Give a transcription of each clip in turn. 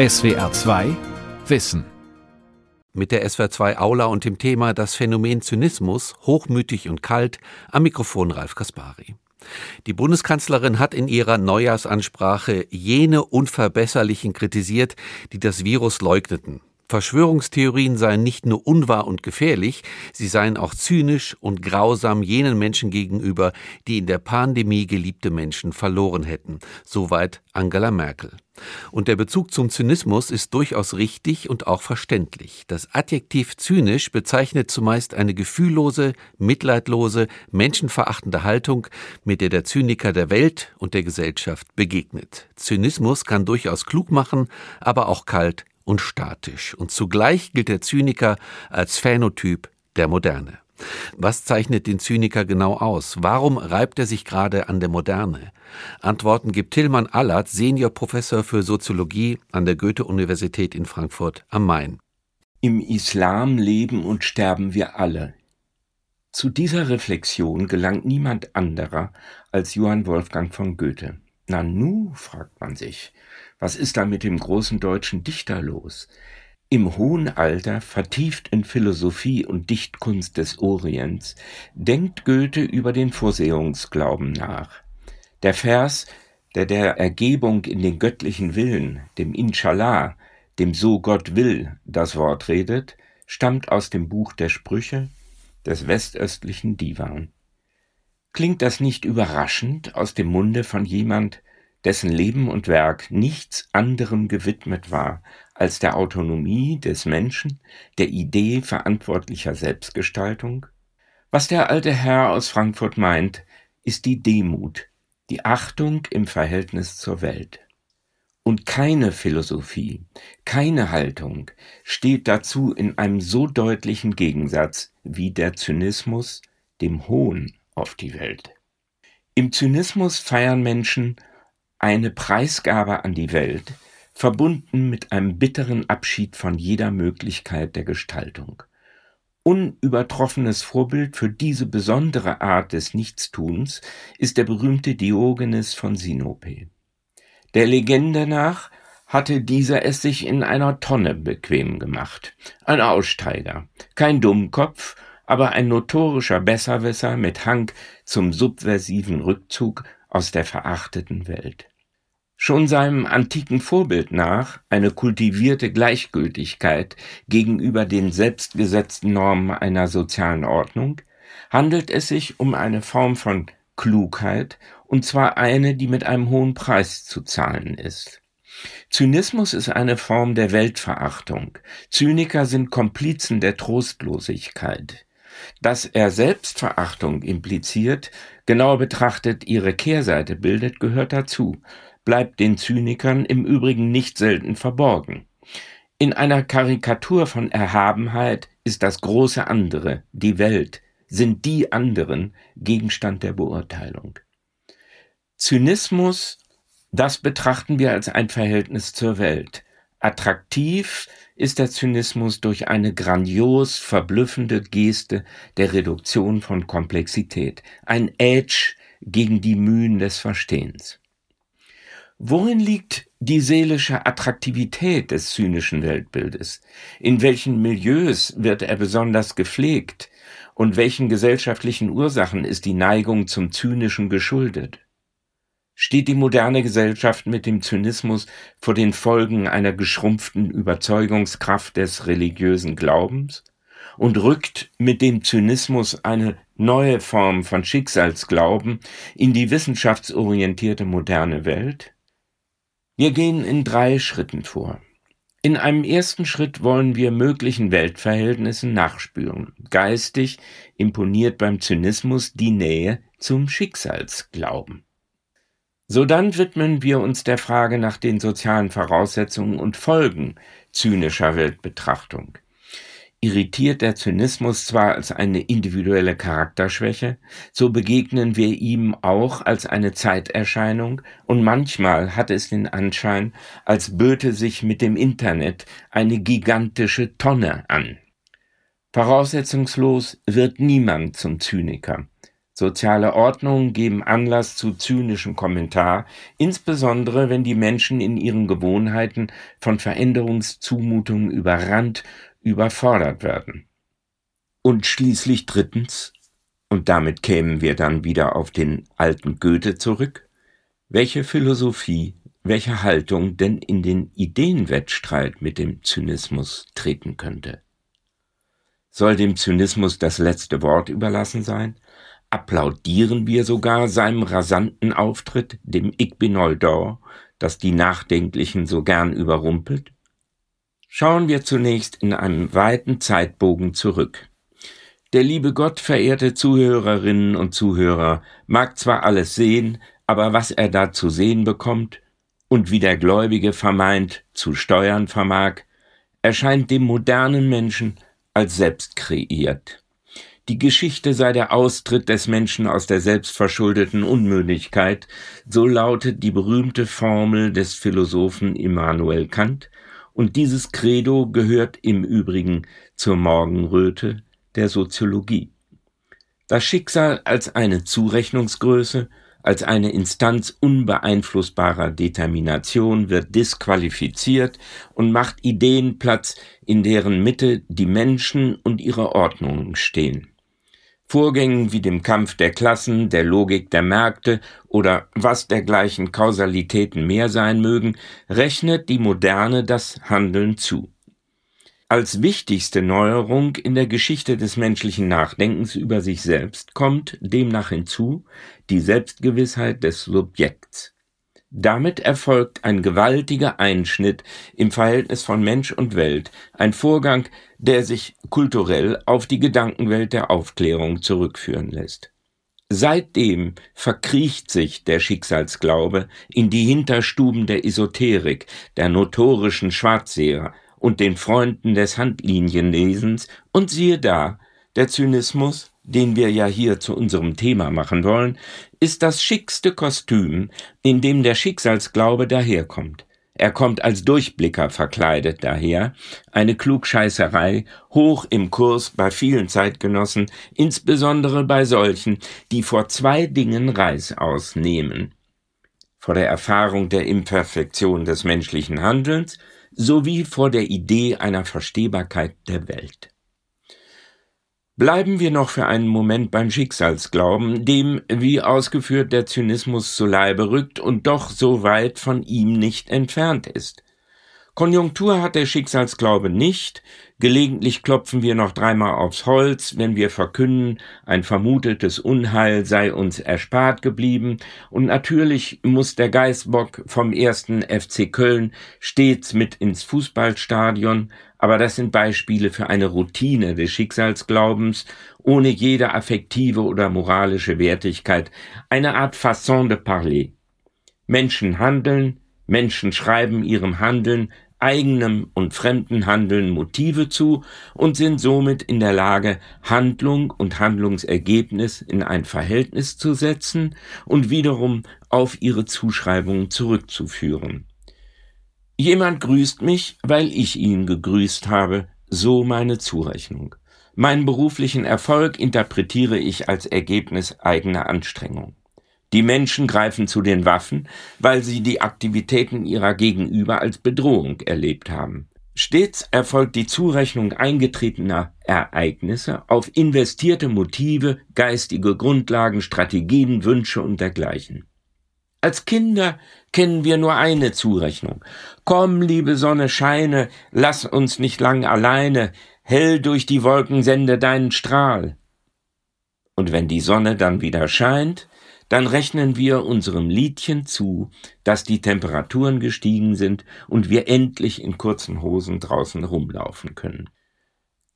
SWR 2 Wissen. Mit der SWR 2 Aula und dem Thema Das Phänomen Zynismus, hochmütig und kalt, am Mikrofon Ralf Kaspari. Die Bundeskanzlerin hat in ihrer Neujahrsansprache jene Unverbesserlichen kritisiert, die das Virus leugneten. Verschwörungstheorien seien nicht nur unwahr und gefährlich, sie seien auch zynisch und grausam jenen Menschen gegenüber, die in der Pandemie geliebte Menschen verloren hätten. Soweit Angela Merkel. Und der Bezug zum Zynismus ist durchaus richtig und auch verständlich. Das Adjektiv zynisch bezeichnet zumeist eine gefühllose, mitleidlose, menschenverachtende Haltung, mit der der Zyniker der Welt und der Gesellschaft begegnet. Zynismus kann durchaus klug machen, aber auch kalt und statisch. Und zugleich gilt der Zyniker als Phänotyp der Moderne. Was zeichnet den Zyniker genau aus? Warum reibt er sich gerade an der Moderne? Antworten gibt Tillmann Allert, Seniorprofessor für Soziologie an der Goethe-Universität in Frankfurt am Main. Im Islam leben und sterben wir alle. Zu dieser Reflexion gelangt niemand anderer als Johann Wolfgang von Goethe. Nanu, fragt man sich, was ist da mit dem großen deutschen Dichter los? Im hohen Alter, vertieft in Philosophie und Dichtkunst des Orients, denkt Goethe über den Vorsehungsglauben nach. Der Vers, der der Ergebung in den göttlichen Willen, dem Inshallah, dem So Gott will, das Wort redet, stammt aus dem Buch der Sprüche des westöstlichen Divan. Klingt das nicht überraschend aus dem Munde von jemand, dessen Leben und Werk nichts anderem gewidmet war als der Autonomie des Menschen, der Idee verantwortlicher Selbstgestaltung? Was der alte Herr aus Frankfurt meint, ist die Demut, die Achtung im Verhältnis zur Welt. Und keine Philosophie, keine Haltung steht dazu in einem so deutlichen Gegensatz wie der Zynismus dem Hohn auf die Welt. Im Zynismus feiern Menschen eine Preisgabe an die Welt, verbunden mit einem bitteren Abschied von jeder Möglichkeit der Gestaltung. Unübertroffenes Vorbild für diese besondere Art des Nichtstuns ist der berühmte Diogenes von Sinope. Der Legende nach hatte dieser es sich in einer Tonne bequem gemacht. Ein Aussteiger, kein Dummkopf, aber ein notorischer Besserwisser mit Hang zum subversiven Rückzug aus der verachteten Welt. Schon seinem antiken Vorbild nach eine kultivierte Gleichgültigkeit gegenüber den selbstgesetzten Normen einer sozialen Ordnung, handelt es sich um eine Form von Klugheit, und zwar eine, die mit einem hohen Preis zu zahlen ist. Zynismus ist eine Form der Weltverachtung. Zyniker sind Komplizen der Trostlosigkeit. Dass er Selbstverachtung impliziert, genauer betrachtet ihre Kehrseite bildet, gehört dazu, bleibt den Zynikern im Übrigen nicht selten verborgen. In einer Karikatur von Erhabenheit ist das große andere, die Welt, sind die anderen Gegenstand der Beurteilung. Zynismus, das betrachten wir als ein Verhältnis zur Welt. Attraktiv ist der Zynismus durch eine grandios verblüffende Geste der Reduktion von Komplexität, ein Edge gegen die Mühen des Verstehens. Worin liegt die seelische Attraktivität des zynischen Weltbildes? In welchen Milieus wird er besonders gepflegt? Und welchen gesellschaftlichen Ursachen ist die Neigung zum Zynischen geschuldet? Steht die moderne Gesellschaft mit dem Zynismus vor den Folgen einer geschrumpften Überzeugungskraft des religiösen Glaubens? Und rückt mit dem Zynismus eine neue Form von Schicksalsglauben in die wissenschaftsorientierte moderne Welt? Wir gehen in drei Schritten vor. In einem ersten Schritt wollen wir möglichen Weltverhältnissen nachspüren. Geistig imponiert beim Zynismus die Nähe zum Schicksalsglauben. Sodann widmen wir uns der Frage nach den sozialen Voraussetzungen und Folgen zynischer Weltbetrachtung irritiert der Zynismus zwar als eine individuelle Charakterschwäche, so begegnen wir ihm auch als eine Zeiterscheinung und manchmal hat es den Anschein, als böte sich mit dem Internet eine gigantische Tonne an. Voraussetzungslos wird niemand zum Zyniker, Soziale Ordnungen geben Anlass zu zynischem Kommentar, insbesondere wenn die Menschen in ihren Gewohnheiten von Veränderungszumutungen überrannt, überfordert werden. Und schließlich drittens, und damit kämen wir dann wieder auf den alten Goethe zurück, welche Philosophie, welche Haltung denn in den Ideenwettstreit mit dem Zynismus treten könnte. Soll dem Zynismus das letzte Wort überlassen sein? Applaudieren wir sogar seinem rasanten Auftritt, dem Ich bin Noldor, das die Nachdenklichen so gern überrumpelt? Schauen wir zunächst in einem weiten Zeitbogen zurück. Der liebe Gott, verehrte Zuhörerinnen und Zuhörer, mag zwar alles sehen, aber was er da zu sehen bekommt und wie der Gläubige vermeint zu steuern vermag, erscheint dem modernen Menschen als selbst kreiert. Die Geschichte sei der Austritt des Menschen aus der selbstverschuldeten Unmündigkeit, so lautet die berühmte Formel des Philosophen Immanuel Kant, und dieses Credo gehört im Übrigen zur Morgenröte der Soziologie. Das Schicksal als eine Zurechnungsgröße, als eine Instanz unbeeinflussbarer Determination wird disqualifiziert und macht Ideen Platz, in deren Mitte die Menschen und ihre Ordnungen stehen. Vorgängen wie dem Kampf der Klassen, der Logik der Märkte oder was dergleichen Kausalitäten mehr sein mögen, rechnet die Moderne das Handeln zu. Als wichtigste Neuerung in der Geschichte des menschlichen Nachdenkens über sich selbst kommt demnach hinzu die Selbstgewissheit des Subjekts. Damit erfolgt ein gewaltiger Einschnitt im Verhältnis von Mensch und Welt, ein Vorgang, der sich kulturell auf die Gedankenwelt der Aufklärung zurückführen lässt. Seitdem verkriecht sich der Schicksalsglaube in die Hinterstuben der Esoterik, der notorischen Schwarzseher und den Freunden des Handlinienlesens und siehe da, der Zynismus, den wir ja hier zu unserem Thema machen wollen, ist das schickste Kostüm, in dem der Schicksalsglaube daherkommt. Er kommt als Durchblicker verkleidet daher, eine Klugscheißerei, hoch im Kurs bei vielen Zeitgenossen, insbesondere bei solchen, die vor zwei Dingen Reißaus nehmen. Vor der Erfahrung der Imperfektion des menschlichen Handelns sowie vor der Idee einer Verstehbarkeit der Welt. Bleiben wir noch für einen Moment beim Schicksalsglauben, dem, wie ausgeführt, der Zynismus zu Leibe rückt und doch so weit von ihm nicht entfernt ist. Konjunktur hat der Schicksalsglaube nicht, gelegentlich klopfen wir noch dreimal aufs Holz, wenn wir verkünden, ein vermutetes Unheil sei uns erspart geblieben, und natürlich muss der Geißbock vom ersten FC Köln stets mit ins Fußballstadion, aber das sind Beispiele für eine Routine des Schicksalsglaubens, ohne jede affektive oder moralische Wertigkeit, eine Art Fasson de parler. Menschen handeln, Menschen schreiben ihrem Handeln eigenem und fremden Handeln Motive zu und sind somit in der Lage, Handlung und Handlungsergebnis in ein Verhältnis zu setzen und wiederum auf ihre Zuschreibungen zurückzuführen. Jemand grüßt mich, weil ich ihn gegrüßt habe, so meine Zurechnung. Meinen beruflichen Erfolg interpretiere ich als Ergebnis eigener Anstrengung. Die Menschen greifen zu den Waffen, weil sie die Aktivitäten ihrer Gegenüber als Bedrohung erlebt haben. Stets erfolgt die Zurechnung eingetretener Ereignisse auf investierte Motive, geistige Grundlagen, Strategien, Wünsche und dergleichen. Als Kinder kennen wir nur eine Zurechnung. Komm, liebe Sonne, scheine, lass uns nicht lang alleine, hell durch die Wolken sende deinen Strahl. Und wenn die Sonne dann wieder scheint, dann rechnen wir unserem Liedchen zu, dass die Temperaturen gestiegen sind und wir endlich in kurzen Hosen draußen rumlaufen können.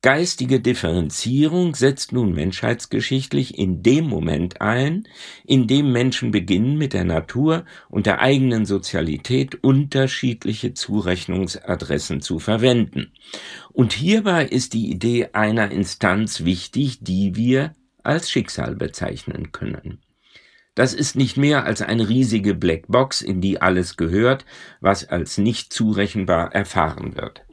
Geistige Differenzierung setzt nun menschheitsgeschichtlich in dem Moment ein, in dem Menschen beginnen, mit der Natur und der eigenen Sozialität unterschiedliche Zurechnungsadressen zu verwenden. Und hierbei ist die Idee einer Instanz wichtig, die wir als Schicksal bezeichnen können. Das ist nicht mehr als eine riesige Blackbox, in die alles gehört, was als nicht zurechenbar erfahren wird.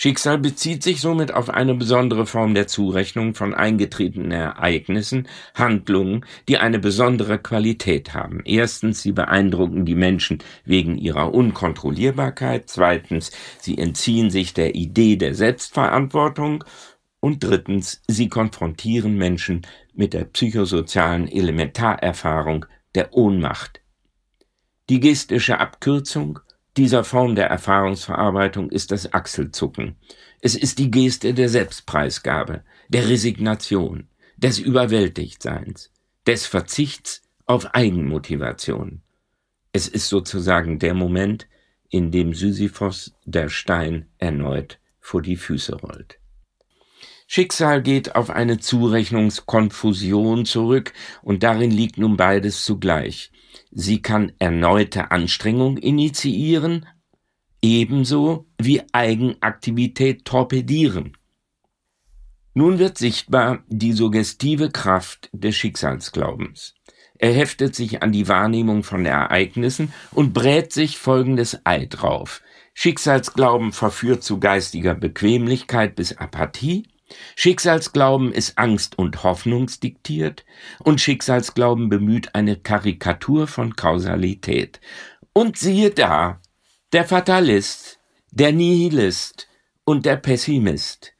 Schicksal bezieht sich somit auf eine besondere Form der Zurechnung von eingetretenen Ereignissen, Handlungen, die eine besondere Qualität haben. Erstens, sie beeindrucken die Menschen wegen ihrer Unkontrollierbarkeit. Zweitens, sie entziehen sich der Idee der Selbstverantwortung. Und drittens, sie konfrontieren Menschen mit der psychosozialen Elementarerfahrung der Ohnmacht. Die gestische Abkürzung dieser Form der Erfahrungsverarbeitung ist das Achselzucken. Es ist die Geste der Selbstpreisgabe, der Resignation, des Überwältigtseins, des Verzichts auf Eigenmotivation. Es ist sozusagen der Moment, in dem Sisyphos der Stein erneut vor die Füße rollt. Schicksal geht auf eine Zurechnungskonfusion zurück, und darin liegt nun beides zugleich. Sie kann erneute Anstrengung initiieren, ebenso wie Eigenaktivität torpedieren. Nun wird sichtbar die suggestive Kraft des Schicksalsglaubens. Er heftet sich an die Wahrnehmung von Ereignissen und brät sich folgendes Ei drauf. Schicksalsglauben verführt zu geistiger Bequemlichkeit bis Apathie, Schicksalsglauben ist Angst und Hoffnungsdiktiert und Schicksalsglauben bemüht eine Karikatur von Kausalität. Und siehe da, der Fatalist, der Nihilist und der Pessimist,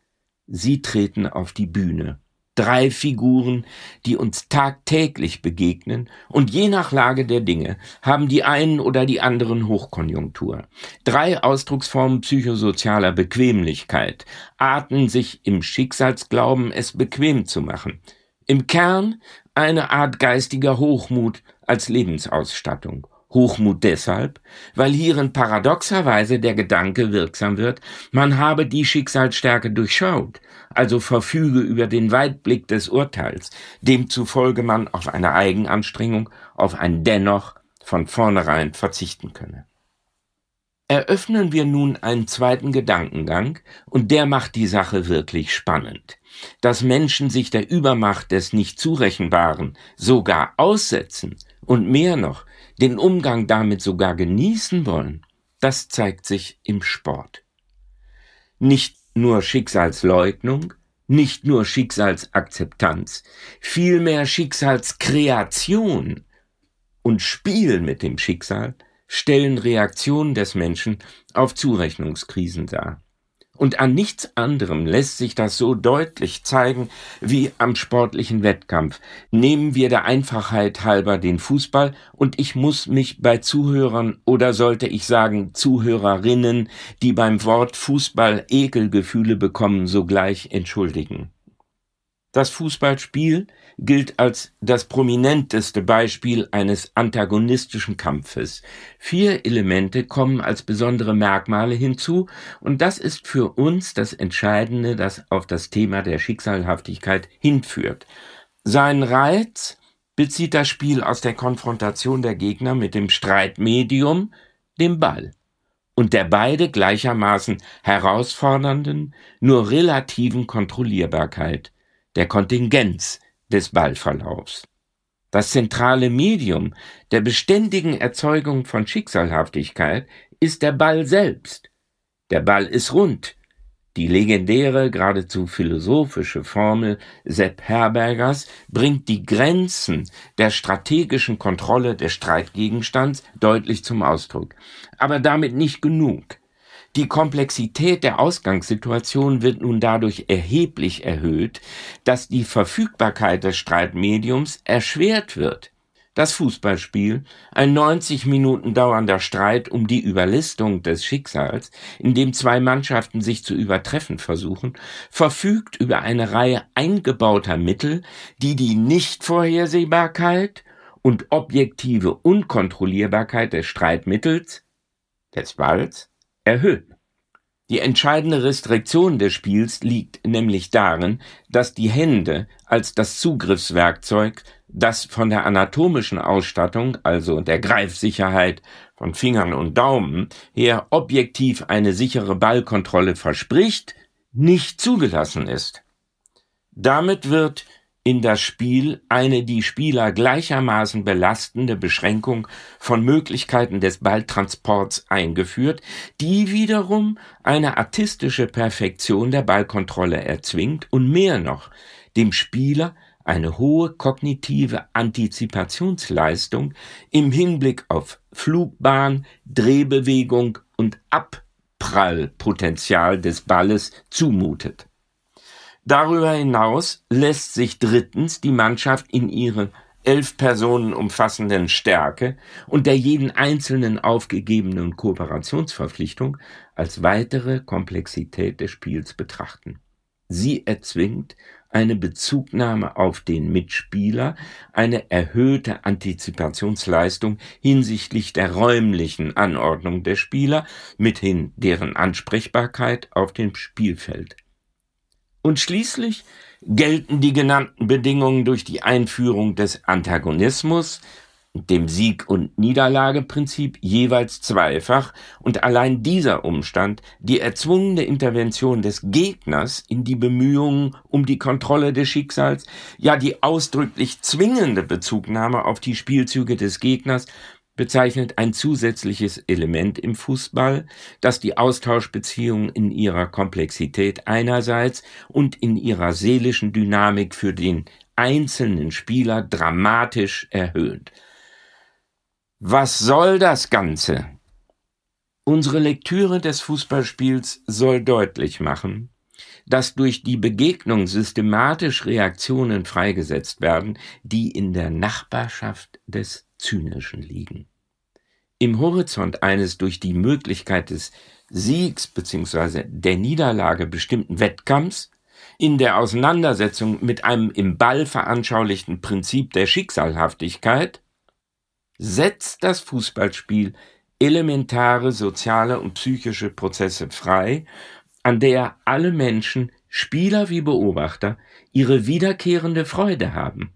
sie treten auf die Bühne drei Figuren, die uns tagtäglich begegnen, und je nach Lage der Dinge haben die einen oder die anderen Hochkonjunktur. Drei Ausdrucksformen psychosozialer Bequemlichkeit arten sich im Schicksalsglauben, es bequem zu machen. Im Kern eine Art geistiger Hochmut als Lebensausstattung. Hochmut deshalb, weil hierin paradoxerweise der Gedanke wirksam wird, man habe die Schicksalsstärke durchschaut, also verfüge über den Weitblick des Urteils, demzufolge man auf eine Eigenanstrengung, auf ein Dennoch von vornherein verzichten könne. Eröffnen wir nun einen zweiten Gedankengang, und der macht die Sache wirklich spannend. Dass Menschen sich der Übermacht des nicht zurechenbaren sogar aussetzen und mehr noch, den Umgang damit sogar genießen wollen, das zeigt sich im Sport. Nicht nur Schicksalsleugnung, nicht nur Schicksalsakzeptanz, vielmehr Schicksalskreation und Spiel mit dem Schicksal stellen Reaktionen des Menschen auf Zurechnungskrisen dar. Und an nichts anderem lässt sich das so deutlich zeigen wie am sportlichen Wettkampf. Nehmen wir der Einfachheit halber den Fußball und ich muss mich bei Zuhörern oder sollte ich sagen Zuhörerinnen, die beim Wort Fußball Ekelgefühle bekommen, sogleich entschuldigen. Das Fußballspiel gilt als das prominenteste Beispiel eines antagonistischen Kampfes. Vier Elemente kommen als besondere Merkmale hinzu, und das ist für uns das Entscheidende, das auf das Thema der Schicksalhaftigkeit hinführt. Sein Reiz bezieht das Spiel aus der Konfrontation der Gegner mit dem Streitmedium, dem Ball und der beide gleichermaßen herausfordernden, nur relativen Kontrollierbarkeit der Kontingenz des Ballverlaufs. Das zentrale Medium der beständigen Erzeugung von Schicksalhaftigkeit ist der Ball selbst. Der Ball ist rund. Die legendäre, geradezu philosophische Formel Sepp Herbergers bringt die Grenzen der strategischen Kontrolle des Streitgegenstands deutlich zum Ausdruck. Aber damit nicht genug. Die Komplexität der Ausgangssituation wird nun dadurch erheblich erhöht, dass die Verfügbarkeit des Streitmediums erschwert wird. Das Fußballspiel, ein 90 Minuten dauernder Streit um die Überlistung des Schicksals, in dem zwei Mannschaften sich zu übertreffen versuchen, verfügt über eine Reihe eingebauter Mittel, die die Nichtvorhersehbarkeit und objektive Unkontrollierbarkeit des Streitmittels, des Balls, erhöhen. Die entscheidende Restriktion des Spiels liegt nämlich darin, dass die Hände als das Zugriffswerkzeug, das von der anatomischen Ausstattung, also der Greifsicherheit von Fingern und Daumen her objektiv eine sichere Ballkontrolle verspricht, nicht zugelassen ist. Damit wird in das Spiel eine die Spieler gleichermaßen belastende Beschränkung von Möglichkeiten des Balltransports eingeführt, die wiederum eine artistische Perfektion der Ballkontrolle erzwingt und mehr noch, dem Spieler eine hohe kognitive Antizipationsleistung im Hinblick auf Flugbahn, Drehbewegung und Abprallpotenzial des Balles zumutet. Darüber hinaus lässt sich drittens die Mannschaft in ihre elf Personen umfassenden Stärke und der jeden einzelnen aufgegebenen Kooperationsverpflichtung als weitere Komplexität des Spiels betrachten. Sie erzwingt eine Bezugnahme auf den Mitspieler, eine erhöhte Antizipationsleistung hinsichtlich der räumlichen Anordnung der Spieler, mithin deren Ansprechbarkeit auf dem Spielfeld und schließlich gelten die genannten Bedingungen durch die Einführung des Antagonismus, dem Sieg- und Niederlageprinzip jeweils zweifach. Und allein dieser Umstand, die erzwungene Intervention des Gegners in die Bemühungen um die Kontrolle des Schicksals, ja die ausdrücklich zwingende Bezugnahme auf die Spielzüge des Gegners bezeichnet ein zusätzliches Element im Fußball, das die Austauschbeziehung in ihrer Komplexität einerseits und in ihrer seelischen Dynamik für den einzelnen Spieler dramatisch erhöht. Was soll das Ganze? Unsere Lektüre des Fußballspiels soll deutlich machen, dass durch die Begegnung systematisch Reaktionen freigesetzt werden, die in der Nachbarschaft des Zynischen liegen. Im Horizont eines durch die Möglichkeit des Siegs bzw. der Niederlage bestimmten Wettkampfs, in der Auseinandersetzung mit einem im Ball veranschaulichten Prinzip der Schicksalhaftigkeit, setzt das Fußballspiel elementare soziale und psychische Prozesse frei, an der alle Menschen, Spieler wie Beobachter, ihre wiederkehrende Freude haben.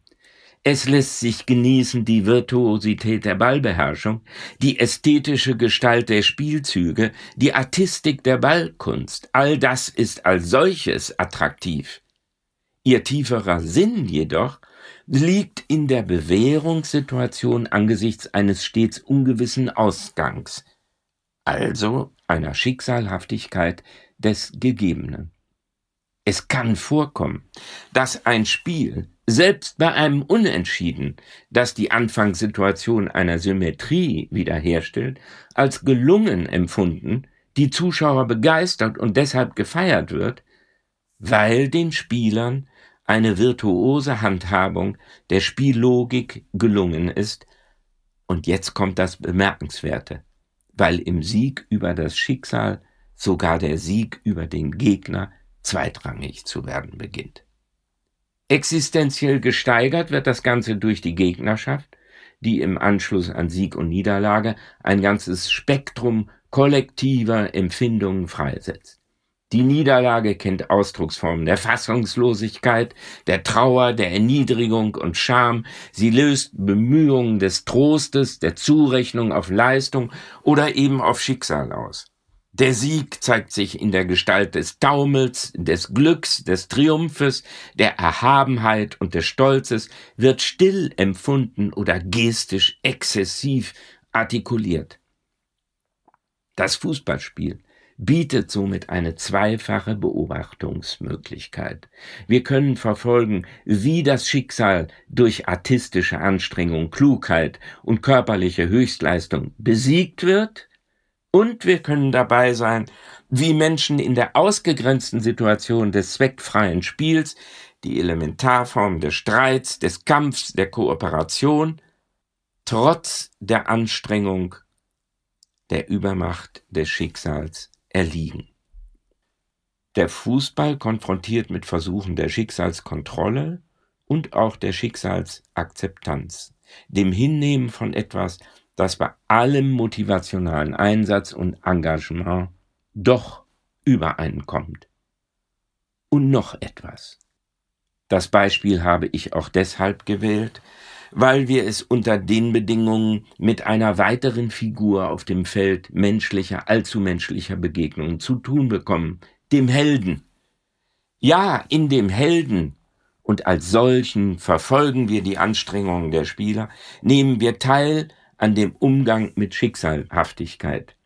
Es lässt sich genießen die Virtuosität der Ballbeherrschung, die ästhetische Gestalt der Spielzüge, die Artistik der Ballkunst. All das ist als solches attraktiv. Ihr tieferer Sinn jedoch liegt in der Bewährungssituation angesichts eines stets ungewissen Ausgangs, also einer Schicksalhaftigkeit des Gegebenen. Es kann vorkommen, dass ein Spiel selbst bei einem Unentschieden, das die Anfangssituation einer Symmetrie wiederherstellt, als gelungen empfunden, die Zuschauer begeistert und deshalb gefeiert wird, weil den Spielern eine virtuose Handhabung der Spiellogik gelungen ist, und jetzt kommt das Bemerkenswerte, weil im Sieg über das Schicksal sogar der Sieg über den Gegner zweitrangig zu werden beginnt. Existenziell gesteigert wird das Ganze durch die Gegnerschaft, die im Anschluss an Sieg und Niederlage ein ganzes Spektrum kollektiver Empfindungen freisetzt. Die Niederlage kennt Ausdrucksformen der Fassungslosigkeit, der Trauer, der Erniedrigung und Scham. Sie löst Bemühungen des Trostes, der Zurechnung auf Leistung oder eben auf Schicksal aus. Der Sieg zeigt sich in der Gestalt des Taumels, des Glücks, des Triumphes, der Erhabenheit und des Stolzes, wird still empfunden oder gestisch exzessiv artikuliert. Das Fußballspiel bietet somit eine zweifache Beobachtungsmöglichkeit. Wir können verfolgen, wie das Schicksal durch artistische Anstrengung, Klugheit und körperliche Höchstleistung besiegt wird, und wir können dabei sein, wie Menschen in der ausgegrenzten Situation des zweckfreien Spiels, die Elementarform des Streits, des Kampfs, der Kooperation, trotz der Anstrengung der Übermacht des Schicksals erliegen. Der Fußball konfrontiert mit Versuchen der Schicksalskontrolle und auch der Schicksalsakzeptanz, dem Hinnehmen von etwas, das bei allem motivationalen Einsatz und Engagement doch übereinkommt. Und noch etwas. Das Beispiel habe ich auch deshalb gewählt, weil wir es unter den Bedingungen mit einer weiteren Figur auf dem Feld menschlicher, allzu menschlicher Begegnungen zu tun bekommen, dem Helden. Ja, in dem Helden und als solchen verfolgen wir die Anstrengungen der Spieler, nehmen wir teil an dem Umgang mit Schicksalhaftigkeit.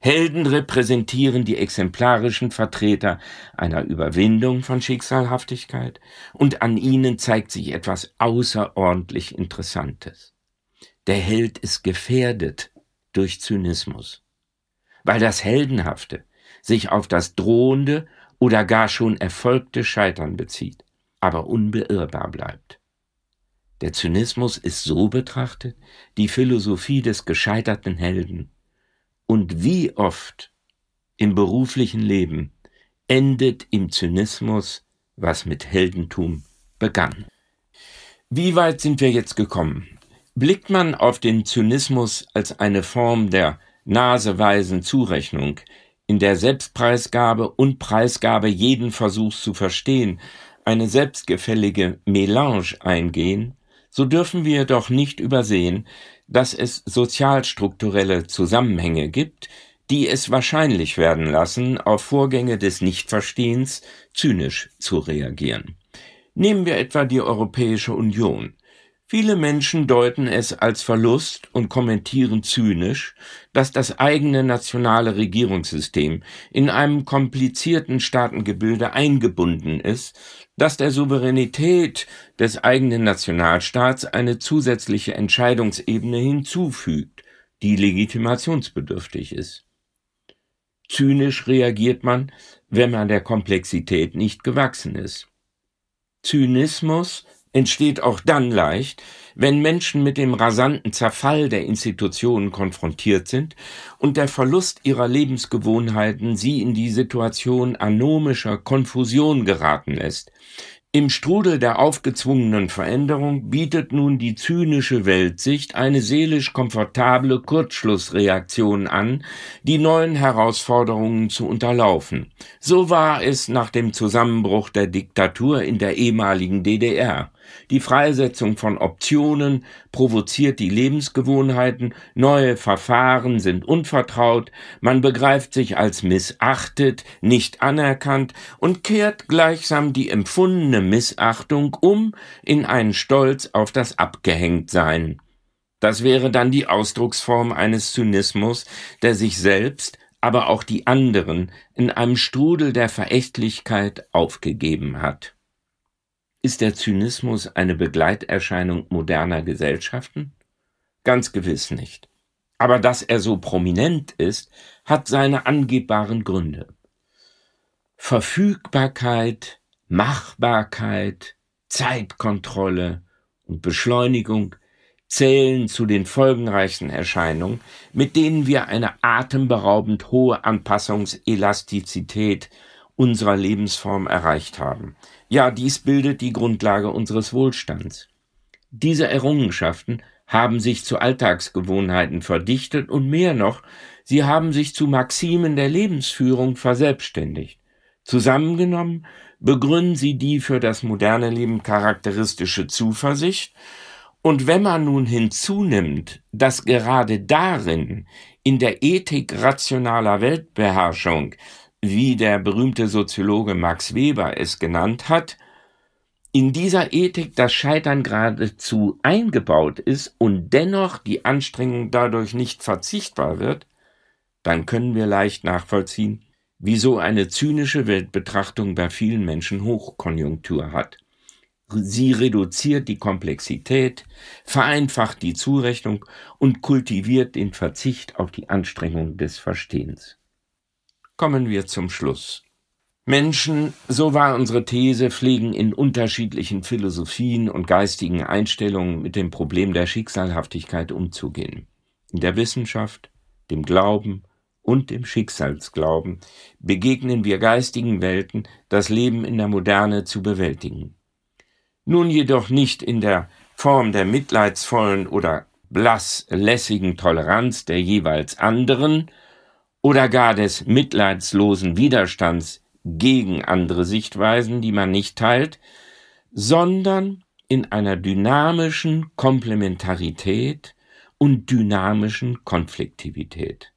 Helden repräsentieren die exemplarischen Vertreter einer Überwindung von Schicksalhaftigkeit und an ihnen zeigt sich etwas außerordentlich Interessantes. Der Held ist gefährdet durch Zynismus, weil das Heldenhafte sich auf das drohende oder gar schon erfolgte Scheitern bezieht, aber unbeirrbar bleibt. Der Zynismus ist so betrachtet die Philosophie des gescheiterten Helden, und wie oft im beruflichen Leben endet im Zynismus, was mit Heldentum begann. Wie weit sind wir jetzt gekommen? Blickt man auf den Zynismus als eine Form der naseweisen Zurechnung, in der Selbstpreisgabe und Preisgabe jeden Versuchs zu verstehen, eine selbstgefällige Melange eingehen, so dürfen wir doch nicht übersehen, dass es sozialstrukturelle Zusammenhänge gibt, die es wahrscheinlich werden lassen, auf Vorgänge des Nichtverstehens zynisch zu reagieren. Nehmen wir etwa die Europäische Union. Viele Menschen deuten es als Verlust und kommentieren zynisch, dass das eigene nationale Regierungssystem in einem komplizierten Staatengebilde eingebunden ist, das der Souveränität des eigenen Nationalstaats eine zusätzliche Entscheidungsebene hinzufügt, die legitimationsbedürftig ist. Zynisch reagiert man, wenn man der Komplexität nicht gewachsen ist. Zynismus entsteht auch dann leicht, wenn Menschen mit dem rasanten Zerfall der Institutionen konfrontiert sind und der Verlust ihrer Lebensgewohnheiten sie in die Situation anomischer Konfusion geraten lässt, im Strudel der aufgezwungenen Veränderung bietet nun die zynische Weltsicht eine seelisch komfortable Kurzschlussreaktion an, die neuen Herausforderungen zu unterlaufen. So war es nach dem Zusammenbruch der Diktatur in der ehemaligen DDR. Die Freisetzung von Optionen provoziert die Lebensgewohnheiten, neue Verfahren sind unvertraut, man begreift sich als missachtet, nicht anerkannt und kehrt gleichsam die empfundene Missachtung um in einen Stolz auf das Abgehängtsein. Das wäre dann die Ausdrucksform eines Zynismus, der sich selbst, aber auch die anderen in einem Strudel der Verächtlichkeit aufgegeben hat. Ist der Zynismus eine Begleiterscheinung moderner Gesellschaften? Ganz gewiss nicht. Aber dass er so prominent ist, hat seine angebbaren Gründe. Verfügbarkeit, Machbarkeit, Zeitkontrolle und Beschleunigung zählen zu den folgenreichsten Erscheinungen, mit denen wir eine atemberaubend hohe Anpassungselastizität unserer Lebensform erreicht haben. Ja, dies bildet die Grundlage unseres Wohlstands. Diese Errungenschaften haben sich zu Alltagsgewohnheiten verdichtet und mehr noch, sie haben sich zu Maximen der Lebensführung verselbstständigt. Zusammengenommen begründen sie die für das moderne Leben charakteristische Zuversicht, und wenn man nun hinzunimmt, dass gerade darin, in der Ethik rationaler Weltbeherrschung, wie der berühmte Soziologe Max Weber es genannt hat, in dieser Ethik das Scheitern geradezu eingebaut ist und dennoch die Anstrengung dadurch nicht verzichtbar wird, dann können wir leicht nachvollziehen, wieso eine zynische Weltbetrachtung bei vielen Menschen Hochkonjunktur hat. Sie reduziert die Komplexität, vereinfacht die Zurechnung und kultiviert den Verzicht auf die Anstrengung des Verstehens. Kommen wir zum Schluss. Menschen, so war unsere These, pflegen in unterschiedlichen Philosophien und geistigen Einstellungen mit dem Problem der Schicksalhaftigkeit umzugehen. In der Wissenschaft, dem Glauben und dem Schicksalsglauben begegnen wir geistigen Welten, das Leben in der Moderne zu bewältigen. Nun jedoch nicht in der Form der mitleidsvollen oder blass lässigen Toleranz der jeweils anderen, oder gar des mitleidslosen Widerstands gegen andere Sichtweisen, die man nicht teilt, sondern in einer dynamischen Komplementarität und dynamischen Konfliktivität.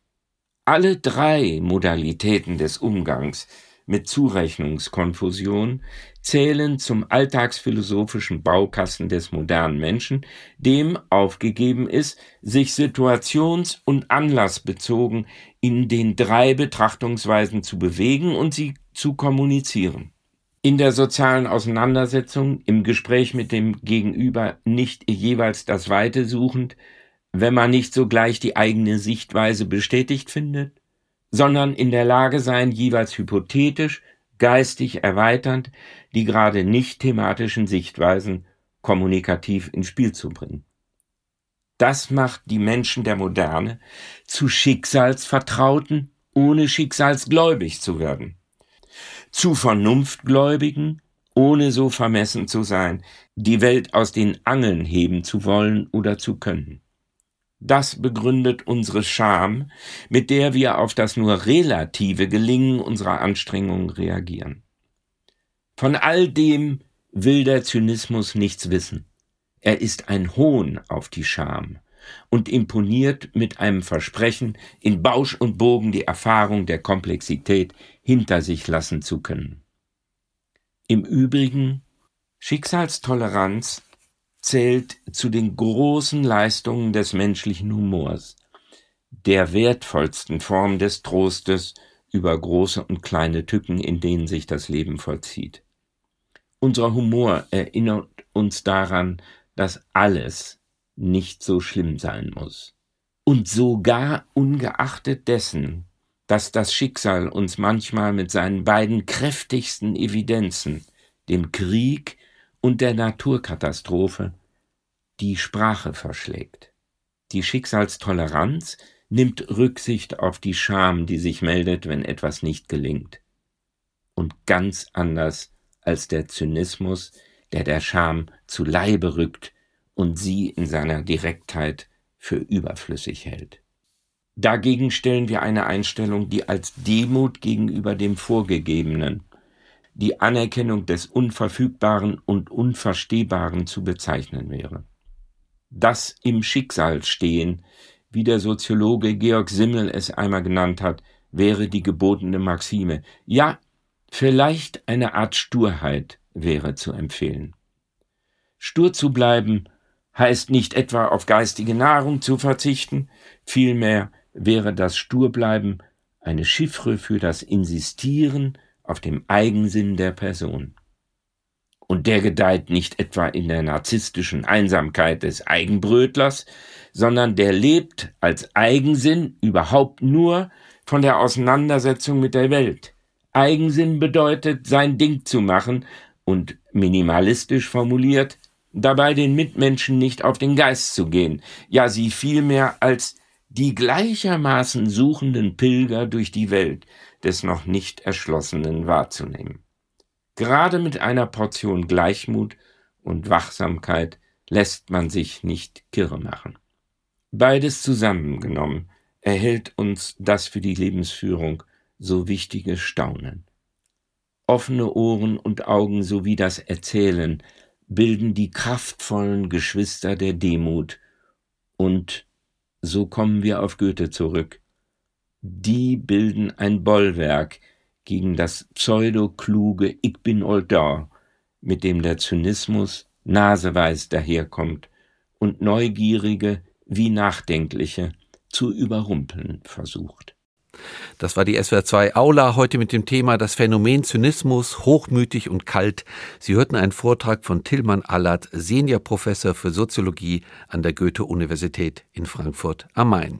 Alle drei Modalitäten des Umgangs mit Zurechnungskonfusion zählen zum alltagsphilosophischen Baukasten des modernen Menschen, dem aufgegeben ist, sich situations- und anlassbezogen in den drei Betrachtungsweisen zu bewegen und sie zu kommunizieren. In der sozialen Auseinandersetzung, im Gespräch mit dem Gegenüber nicht jeweils das Weite suchend, wenn man nicht sogleich die eigene Sichtweise bestätigt findet, sondern in der Lage sein, jeweils hypothetisch, geistig erweiternd die gerade nicht thematischen Sichtweisen kommunikativ ins Spiel zu bringen. Das macht die Menschen der Moderne zu Schicksalsvertrauten, ohne schicksalsgläubig zu werden. Zu Vernunftgläubigen, ohne so vermessen zu sein, die Welt aus den Angeln heben zu wollen oder zu können. Das begründet unsere Scham, mit der wir auf das nur relative Gelingen unserer Anstrengungen reagieren. Von all dem will der Zynismus nichts wissen. Er ist ein Hohn auf die Scham und imponiert mit einem Versprechen, in Bausch und Bogen die Erfahrung der Komplexität hinter sich lassen zu können. Im Übrigen Schicksalstoleranz zählt zu den großen Leistungen des menschlichen Humors, der wertvollsten Form des Trostes über große und kleine Tücken, in denen sich das Leben vollzieht. Unser Humor erinnert uns daran, dass alles nicht so schlimm sein muss. Und sogar ungeachtet dessen, dass das Schicksal uns manchmal mit seinen beiden kräftigsten Evidenzen, dem Krieg und der Naturkatastrophe die Sprache verschlägt. Die Schicksalstoleranz nimmt Rücksicht auf die Scham, die sich meldet, wenn etwas nicht gelingt. Und ganz anders als der Zynismus, der der Scham zu Leibe rückt und sie in seiner Direktheit für überflüssig hält. Dagegen stellen wir eine Einstellung, die als Demut gegenüber dem Vorgegebenen die Anerkennung des Unverfügbaren und Unverstehbaren zu bezeichnen wäre. Das im Schicksal stehen, wie der Soziologe Georg Simmel es einmal genannt hat, wäre die gebotene Maxime. Ja, vielleicht eine Art Sturheit wäre zu empfehlen. Stur zu bleiben heißt nicht etwa auf geistige Nahrung zu verzichten, vielmehr wäre das Sturbleiben eine Chiffre für das Insistieren auf dem Eigensinn der Person. Und der gedeiht nicht etwa in der narzisstischen Einsamkeit des Eigenbrötlers, sondern der lebt als Eigensinn überhaupt nur von der Auseinandersetzung mit der Welt. Eigensinn bedeutet, sein Ding zu machen und minimalistisch formuliert, dabei den Mitmenschen nicht auf den Geist zu gehen, ja sie vielmehr als die gleichermaßen suchenden Pilger durch die Welt, des noch nicht Erschlossenen wahrzunehmen. Gerade mit einer Portion Gleichmut und Wachsamkeit lässt man sich nicht kirre machen. Beides zusammengenommen erhält uns das für die Lebensführung so wichtige Staunen. Offene Ohren und Augen sowie das Erzählen bilden die kraftvollen Geschwister der Demut und so kommen wir auf Goethe zurück die bilden ein Bollwerk gegen das pseudokluge Ich bin all da, mit dem der Zynismus naseweiß daherkommt und Neugierige wie Nachdenkliche zu überrumpeln versucht. Das war die SWR2 Aula heute mit dem Thema das Phänomen Zynismus, hochmütig und kalt. Sie hörten einen Vortrag von Tillmann Allert, Seniorprofessor für Soziologie an der Goethe-Universität in Frankfurt am Main.